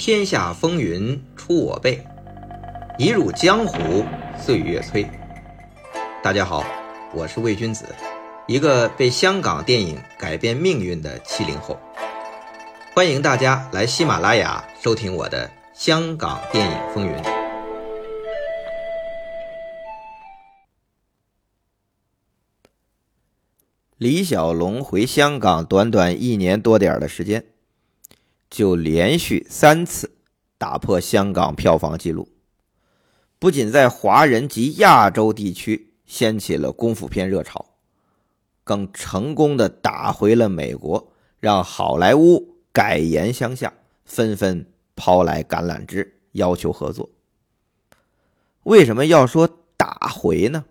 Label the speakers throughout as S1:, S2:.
S1: 天下风云出我辈，一入江湖岁月催。大家好，我是魏君子，一个被香港电影改变命运的七零后。欢迎大家来喜马拉雅收听我的《香港电影风云》。李小龙回香港短短一年多点的时间。就连续三次打破香港票房纪录，不仅在华人及亚洲地区掀起了功夫片热潮，更成功的打回了美国，让好莱坞改言相向，纷纷抛来橄榄枝，要求合作。为什么要说打回呢？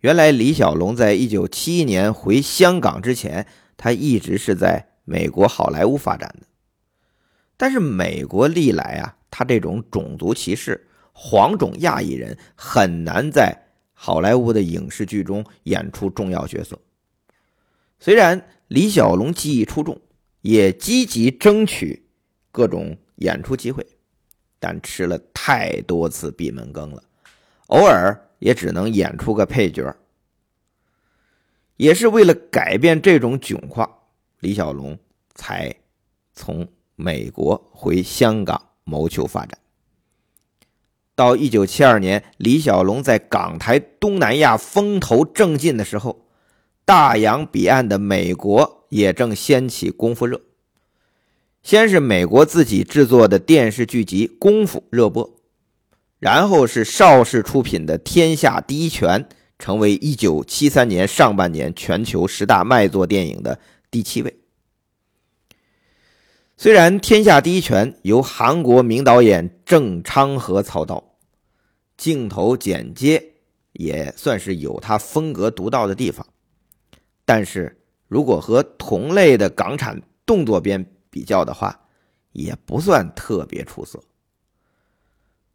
S1: 原来李小龙在一九七一年回香港之前，他一直是在。美国好莱坞发展的，但是美国历来啊，他这种种族歧视，黄种亚裔人很难在好莱坞的影视剧中演出重要角色。虽然李小龙技艺出众，也积极争取各种演出机会，但吃了太多次闭门羹了，偶尔也只能演出个配角。也是为了改变这种窘况。李小龙才从美国回香港谋求发展。到一九七二年，李小龙在港台东南亚风头正劲的时候，大洋彼岸的美国也正掀起功夫热。先是美国自己制作的电视剧集《功夫》热播，然后是邵氏出品的《天下第一拳》，成为一九七三年上半年全球十大卖座电影的。第七位。虽然《天下第一拳》由韩国名导演郑昌和操刀，镜头剪接也算是有他风格独到的地方，但是如果和同类的港产动作片比较的话，也不算特别出色。《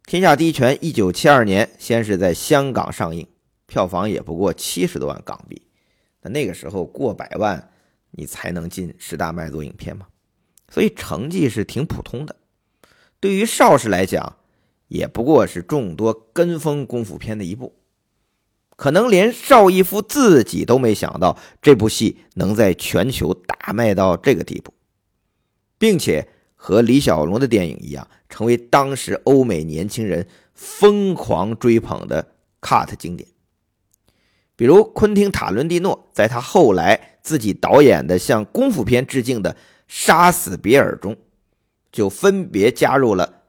S1: 天下第一拳》一九七二年先是在香港上映，票房也不过七十多万港币，那那个时候过百万。你才能进十大卖座影片吗？所以成绩是挺普通的。对于邵氏来讲，也不过是众多跟风功夫片的一部。可能连邵逸夫自己都没想到这部戏能在全球大卖到这个地步，并且和李小龙的电影一样，成为当时欧美年轻人疯狂追捧的 cut 经典。比如昆汀·塔伦蒂诺在他后来自己导演的向功夫片致敬的《杀死比尔》中，就分别加入了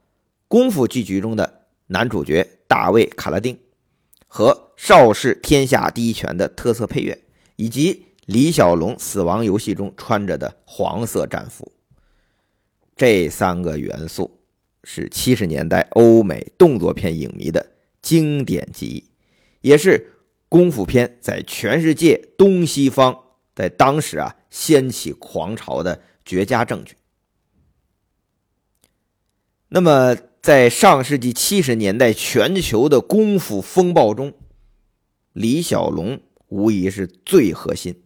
S1: 功夫剧集中的男主角大卫·卡拉丁和邵氏《天下第一拳》的特色配乐，以及李小龙《死亡游戏》中穿着的黄色战服。这三个元素是七十年代欧美动作片影迷的经典记忆，也是。功夫片在全世界东西方，在当时啊掀起狂潮的绝佳证据。那么，在上世纪七十年代全球的功夫风暴中，李小龙无疑是最核心。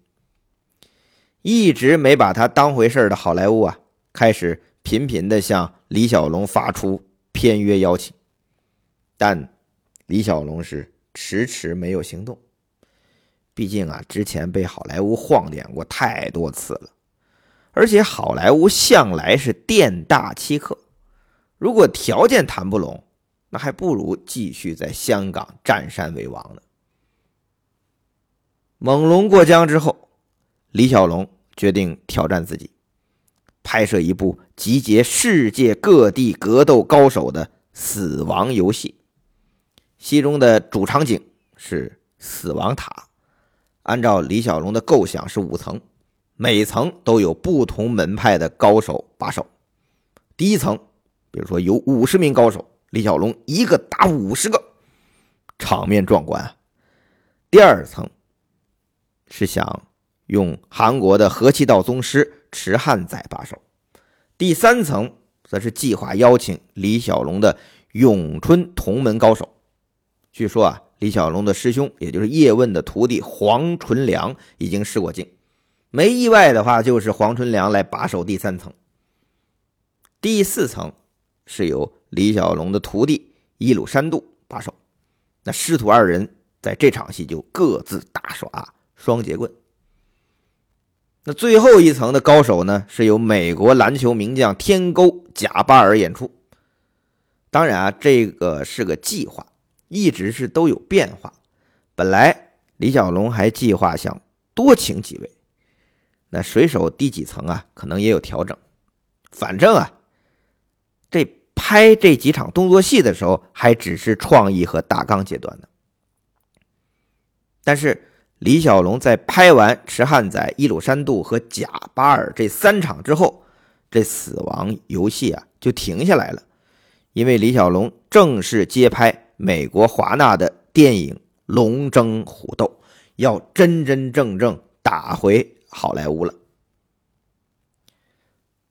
S1: 一直没把他当回事的好莱坞啊，开始频频的向李小龙发出片约邀请，但李小龙是。迟迟没有行动，毕竟啊，之前被好莱坞晃点过太多次了，而且好莱坞向来是店大欺客，如果条件谈不拢，那还不如继续在香港占山为王呢。猛龙过江之后，李小龙决定挑战自己，拍摄一部集结世界各地格斗高手的死亡游戏。戏中的主场景是死亡塔，按照李小龙的构想是五层，每层都有不同门派的高手把守。第一层，比如说有五十名高手，李小龙一个打五十个，场面壮观啊。第二层是想用韩国的和气道宗师池汉宰把守，第三层则是计划邀请李小龙的咏春同门高手。据说啊，李小龙的师兄，也就是叶问的徒弟黄纯良已经试过镜，没意外的话，就是黄纯良来把守第三层。第四层是由李小龙的徒弟伊鲁山度把守。那师徒二人在这场戏就各自大耍双截棍。那最后一层的高手呢，是由美国篮球名将天勾贾巴尔演出。当然啊，这个是个计划，一直是都有变化。本来李小龙还计划想多请几位，那水手第几层啊，可能也有调整。反正啊，这拍这几场动作戏的时候，还只是创意和大纲阶段呢。但是。李小龙在拍完池汉仔、伊鲁山度和贾巴尔这三场之后，这死亡游戏啊就停下来了，因为李小龙正式接拍美国华纳的电影《龙争虎斗》，要真真正正打回好莱坞了。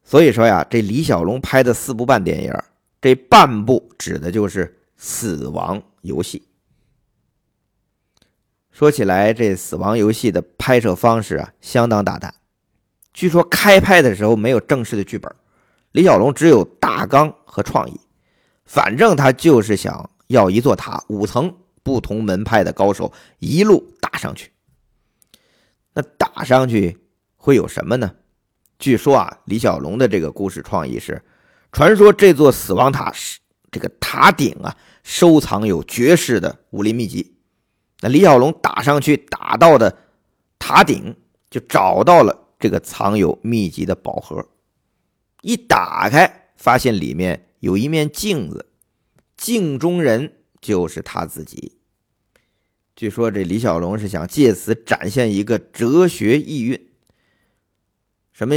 S1: 所以说呀，这李小龙拍的四部半电影，这半部指的就是《死亡游戏》。说起来，这《死亡游戏》的拍摄方式啊，相当大胆。据说开拍的时候没有正式的剧本，李小龙只有大纲和创意。反正他就是想要一座塔，五层不同门派的高手一路打上去。那打上去会有什么呢？据说啊，李小龙的这个故事创意是：传说这座死亡塔是这个塔顶啊，收藏有绝世的武林秘籍。那李小龙打上去，打到的塔顶就找到了这个藏有秘籍的宝盒，一打开，发现里面有一面镜子，镜中人就是他自己。据说这李小龙是想借此展现一个哲学意蕴，什么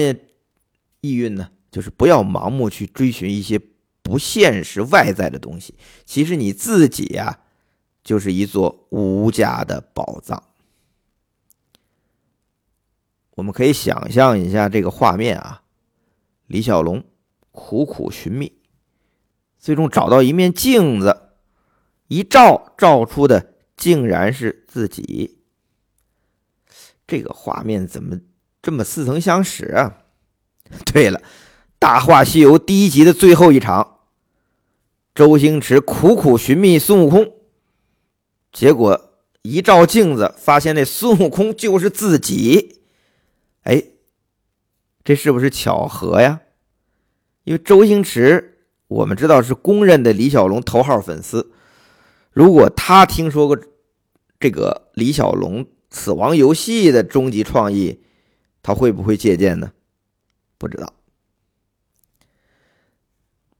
S1: 意蕴呢？就是不要盲目去追寻一些不现实外在的东西，其实你自己呀。就是一座无价的宝藏。我们可以想象一下这个画面啊，李小龙苦苦寻觅，最终找到一面镜子，一照，照出的竟然是自己。这个画面怎么这么似曾相识啊？对了，《大话西游》第一集的最后一场，周星驰苦苦寻觅孙悟空。结果一照镜子，发现那孙悟空就是自己。哎，这是不是巧合呀？因为周星驰，我们知道是公认的李小龙头号粉丝。如果他听说过这个李小龙《死亡游戏》的终极创意，他会不会借鉴呢？不知道。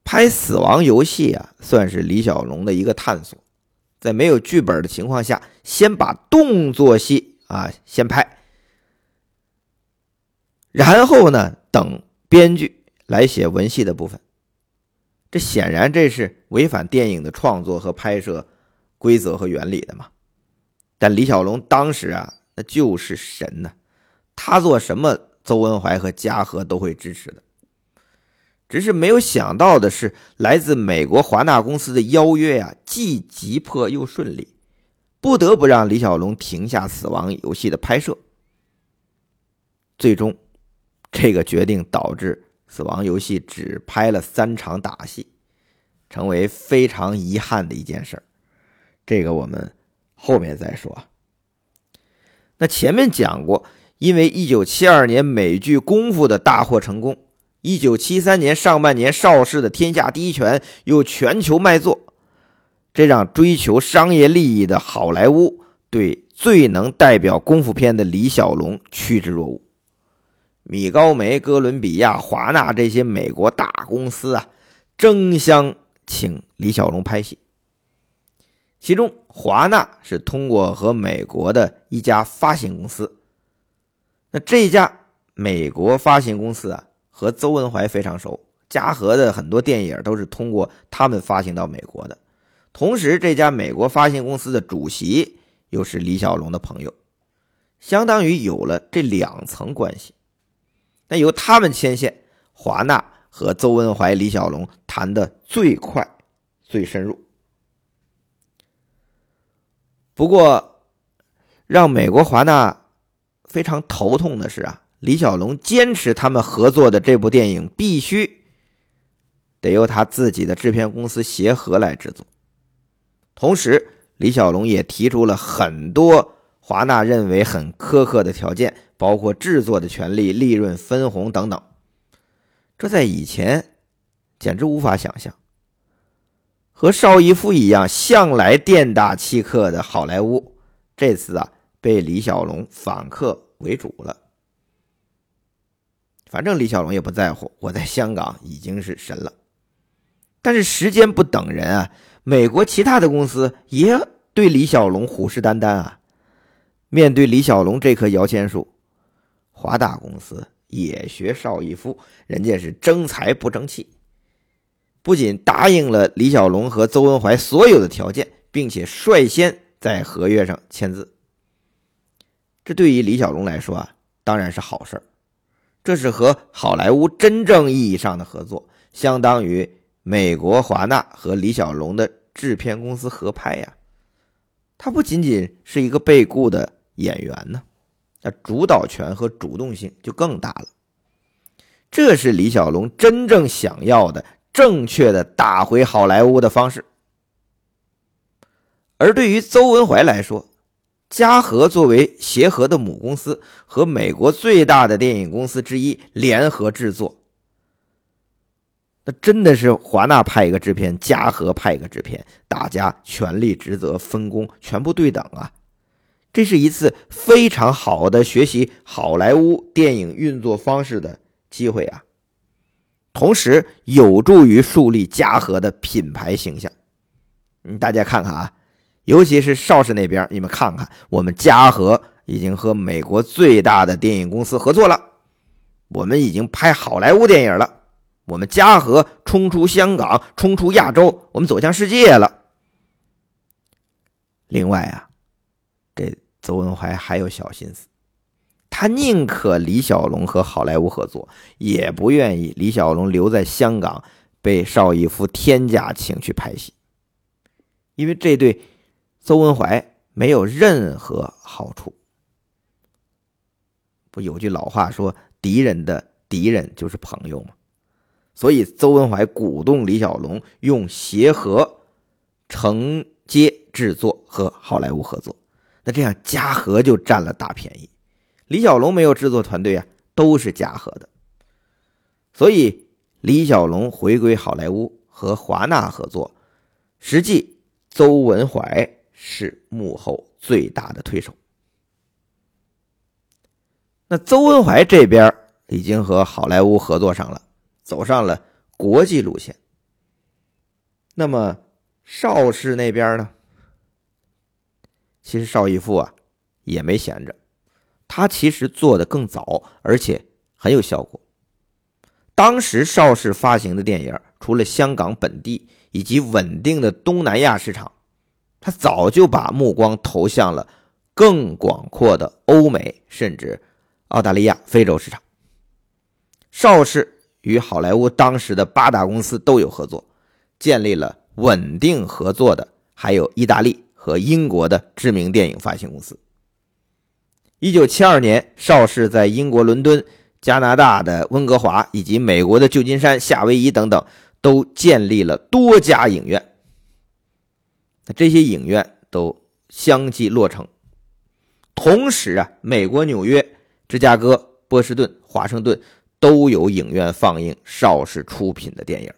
S1: 拍《死亡游戏》啊，算是李小龙的一个探索。在没有剧本的情况下，先把动作戏啊先拍，然后呢，等编剧来写文戏的部分。这显然这是违反电影的创作和拍摄规则和原理的嘛。但李小龙当时啊，那就是神呢，他做什么，邹文怀和嘉禾都会支持的。只是没有想到的是，来自美国华纳公司的邀约呀，既急迫又顺利，不得不让李小龙停下《死亡游戏》的拍摄。最终，这个决定导致《死亡游戏》只拍了三场打戏，成为非常遗憾的一件事这个我们后面再说。那前面讲过，因为1972年美剧《功夫》的大获成功。一九七三年上半年，邵氏的《天下第一拳》又全球卖座，这让追求商业利益的好莱坞对最能代表功夫片的李小龙趋之若鹜。米高梅、哥伦比亚、华纳这些美国大公司啊，争相请李小龙拍戏。其中，华纳是通过和美国的一家发行公司，那这家美国发行公司啊。和邹文怀非常熟，嘉禾的很多电影都是通过他们发行到美国的。同时，这家美国发行公司的主席又是李小龙的朋友，相当于有了这两层关系。那由他们牵线，华纳和邹文怀、李小龙谈的最快、最深入。不过，让美国华纳非常头痛的是啊。李小龙坚持他们合作的这部电影必须得由他自己的制片公司协和来制作。同时，李小龙也提出了很多华纳认为很苛刻的条件，包括制作的权利、利润分红等等。这在以前简直无法想象。和邵逸夫一样向来店大欺客的好莱坞，这次啊被李小龙反客为主了。反正李小龙也不在乎，我在香港已经是神了。但是时间不等人啊，美国其他的公司也对李小龙虎视眈眈啊。面对李小龙这棵摇钱树，华大公司也学邵逸夫，人家是争财不争气。不仅答应了李小龙和邹文怀所有的条件，并且率先在合约上签字。这对于李小龙来说啊，当然是好事儿这是和好莱坞真正意义上的合作，相当于美国华纳和李小龙的制片公司合拍呀。他不仅仅是一个被雇的演员呢，那主导权和主动性就更大了。这是李小龙真正想要的。正确的打回好莱坞的方式，而对于邹文怀来说，嘉禾作为协和的母公司和美国最大的电影公司之一联合制作，那真的是华纳派一个制片，嘉禾派一个制片，大家权力职责分工全部对等啊！这是一次非常好的学习好莱坞电影运作方式的机会啊！同时有助于树立嘉禾的品牌形象。嗯，大家看看啊，尤其是邵氏那边，你们看看，我们嘉禾已经和美国最大的电影公司合作了，我们已经拍好莱坞电影了，我们嘉禾冲出香港，冲出亚洲，我们走向世界了。另外啊，邹文怀还有小心思。他宁可李小龙和好莱坞合作，也不愿意李小龙留在香港被邵逸夫天价请去拍戏，因为这对邹文怀没有任何好处。不有句老话说：“敌人的敌人就是朋友”吗？所以邹文怀鼓动李小龙用协和承接制作和好莱坞合作，那这样嘉禾就占了大便宜。李小龙没有制作团队啊，都是嘉禾的，所以李小龙回归好莱坞和华纳合作，实际邹文怀是幕后最大的推手。那邹文怀这边已经和好莱坞合作上了，走上了国际路线。那么邵氏那边呢？其实邵逸夫啊也没闲着。他其实做的更早，而且很有效果。当时邵氏发行的电影，除了香港本地以及稳定的东南亚市场，他早就把目光投向了更广阔的欧美，甚至澳大利亚、非洲市场。邵氏与好莱坞当时的八大公司都有合作，建立了稳定合作的，还有意大利和英国的知名电影发行公司。一九七二年，邵氏在英国伦敦、加拿大的温哥华以及美国的旧金山、夏威夷等等，都建立了多家影院。那这些影院都相继落成。同时啊，美国纽约、芝加哥、波士顿、华盛顿都有影院放映邵氏出品的电影。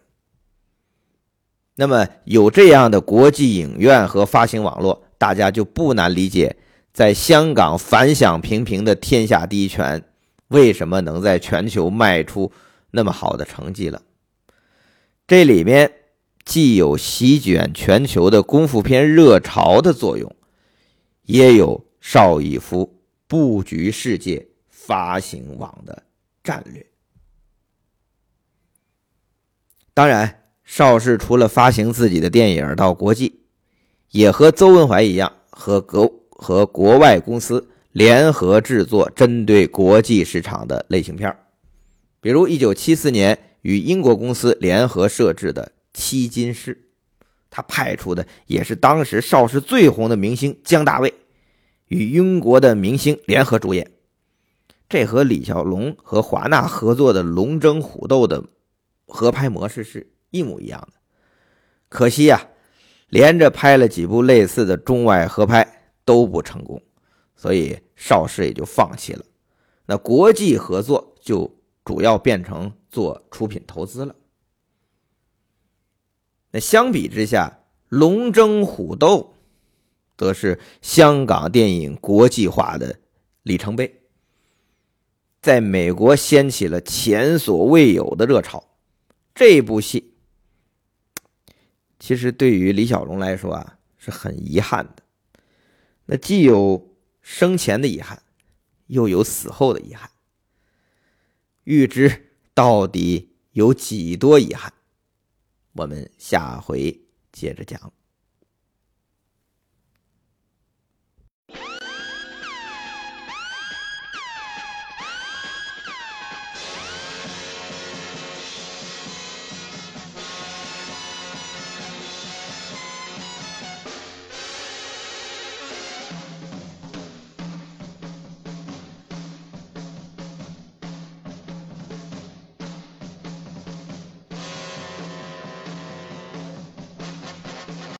S1: 那么，有这样的国际影院和发行网络，大家就不难理解。在香港反响平平的天下第一拳，为什么能在全球卖出那么好的成绩了？这里面既有席卷全球的功夫片热潮的作用，也有邵逸夫布局世界发行网的战略。当然，邵氏除了发行自己的电影到国际，也和邹文怀一样和格。和国外公司联合制作针对国际市场的类型片比如1974年与英国公司联合摄制的《七金师》，他派出的也是当时邵氏最红的明星姜大卫，与英国的明星联合主演。这和李小龙和华纳合作的《龙争虎斗》的合拍模式是一模一样的。可惜呀，连着拍了几部类似的中外合拍都不成功，所以邵氏也就放弃了。那国际合作就主要变成做出品投资了。那相比之下，龙争虎斗，则是香港电影国际化的里程碑，在美国掀起了前所未有的热潮。这部戏，其实对于李小龙来说啊，是很遗憾的。那既有生前的遗憾。又有死后的遗憾，欲知到底有几多遗憾，我们下回接着讲。